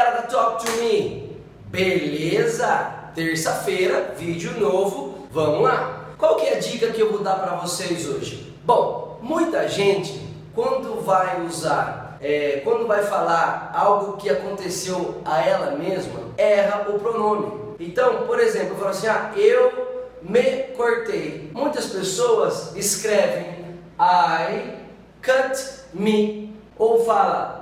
Talk to me. Beleza? Terça-feira, vídeo novo. Vamos lá. Qual que é a dica que eu vou dar para vocês hoje? Bom, muita gente quando vai usar, é, quando vai falar algo que aconteceu a ela mesma, erra o pronome. Então, por exemplo, eu falo assim: ah, eu me cortei. Muitas pessoas escrevem I cut me ou fala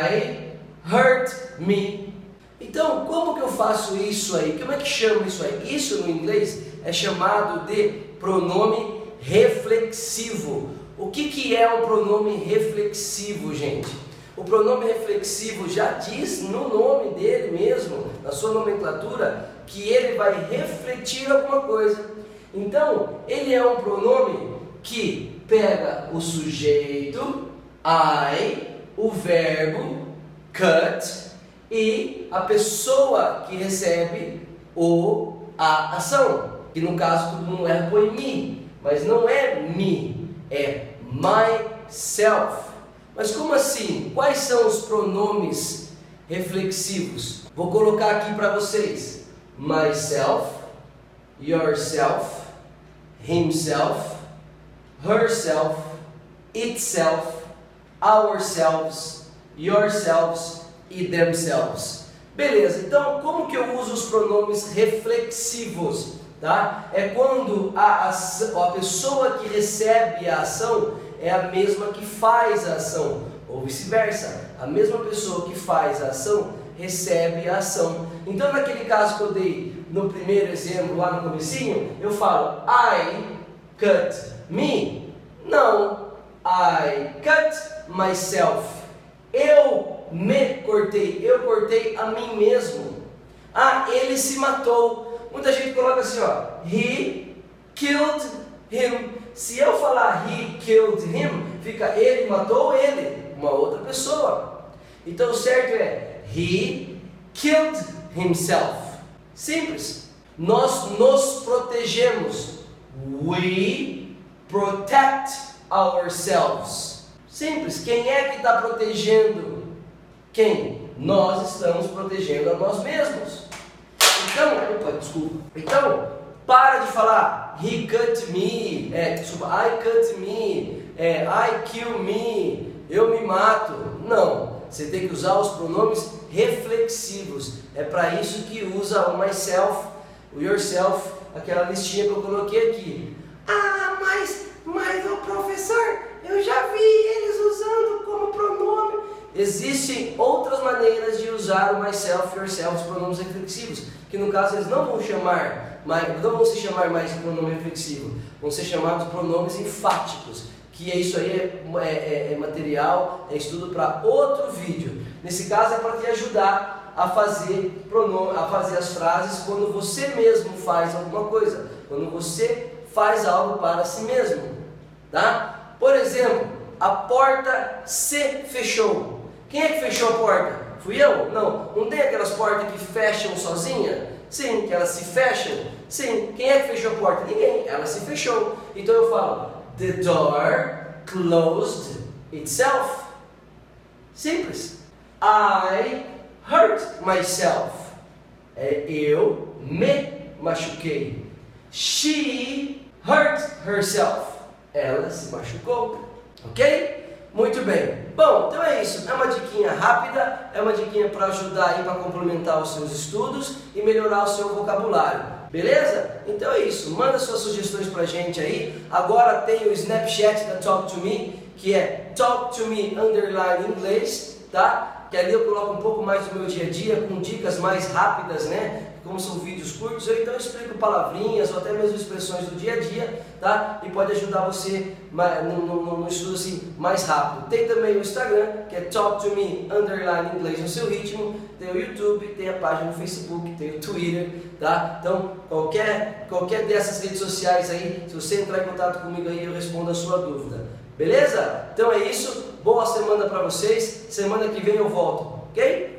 I hurt me. Então, como que eu faço isso aí? Como é que chama isso aí? Isso no inglês é chamado de pronome reflexivo. O que, que é um pronome reflexivo, gente? O pronome reflexivo já diz no nome dele mesmo, na sua nomenclatura, que ele vai refletir alguma coisa. Então, ele é um pronome que pega o sujeito, I, o verbo, cut, e a pessoa que recebe o, a ação. Que no caso todo mundo erra põe me, mas não é me, é myself. Mas como assim? Quais são os pronomes reflexivos? Vou colocar aqui para vocês: myself, yourself, himself, herself, itself, ourselves, yourselves e themselves. Beleza, então como que eu uso os pronomes reflexivos? Tá? É quando a, a, a pessoa que recebe a ação é a mesma que faz a ação, ou vice-versa. A mesma pessoa que faz a ação recebe a ação. Então, naquele caso que eu dei no primeiro exemplo lá no comecinho, eu falo I cut me. Não, I cut myself. Eu me cortei, eu cortei a mim mesmo. Ah, ele se matou. Muita gente coloca assim, ó, he killed him. Se eu falar he killed him, fica ele matou ele, uma outra pessoa. Então o certo é he killed himself. Simples. Nós nos protegemos. We protect ourselves. Simples. Quem é que está protegendo? Quem? Nós estamos protegendo a nós mesmos. Então, opa, desculpa. Então, para de falar he cut me, é, desculpa, I cut me, é, I kill me, eu me mato. Não, você tem que usar os pronomes reflexivos. É para isso que usa o myself, o yourself, aquela listinha que eu coloquei aqui. Ah, mas, o professor, eu já vi eles usando como pronome. Existem outras maneiras de usar o myself, yourself, os pronomes reflexivos, que no caso eles não vão chamar não vão se chamar mais de pronome reflexivo, vão ser chamados pronomes enfáticos, que é isso aí é, é, é, é material, é estudo para outro vídeo. Nesse caso é para te ajudar a fazer pronome, a fazer as frases quando você mesmo faz alguma coisa, quando você faz algo para si mesmo, tá? Por exemplo, a porta se fechou. Quem é que fechou a porta? Fui eu? Não. Não tem aquelas portas que fecham sozinha? Sim. Que elas se fecham? Sim. Quem é que fechou a porta? Ninguém. Ela se fechou. Então eu falo: The door closed itself. Simples. I hurt myself. É eu me machuquei. She hurt herself. Ela se machucou. Ok? Muito bem. Bom, então é isso. É uma diquinha rápida, é uma diquinha para ajudar aí para complementar os seus estudos e melhorar o seu vocabulário. Beleza? Então é isso. Manda suas sugestões pra gente aí. Agora tem o Snapchat da Talk to Me, que é Talk to Me underline inglês, tá? Que ali eu coloco um pouco mais do meu dia a dia com dicas mais rápidas, né? Como são vídeos curtos, eu então explico palavrinhas ou até mesmo expressões do dia a dia, tá? E pode ajudar você no, estudo assim mais rápido. Tem também o Instagram, que é Talk to Me underline inglês no seu ritmo. Tem o YouTube, tem a página no Facebook, tem o Twitter, tá? Então qualquer qualquer dessas redes sociais aí, se você entrar em contato comigo aí, eu respondo a sua dúvida. Beleza? Então é isso. Boa semana para vocês. Semana que vem eu volto, ok?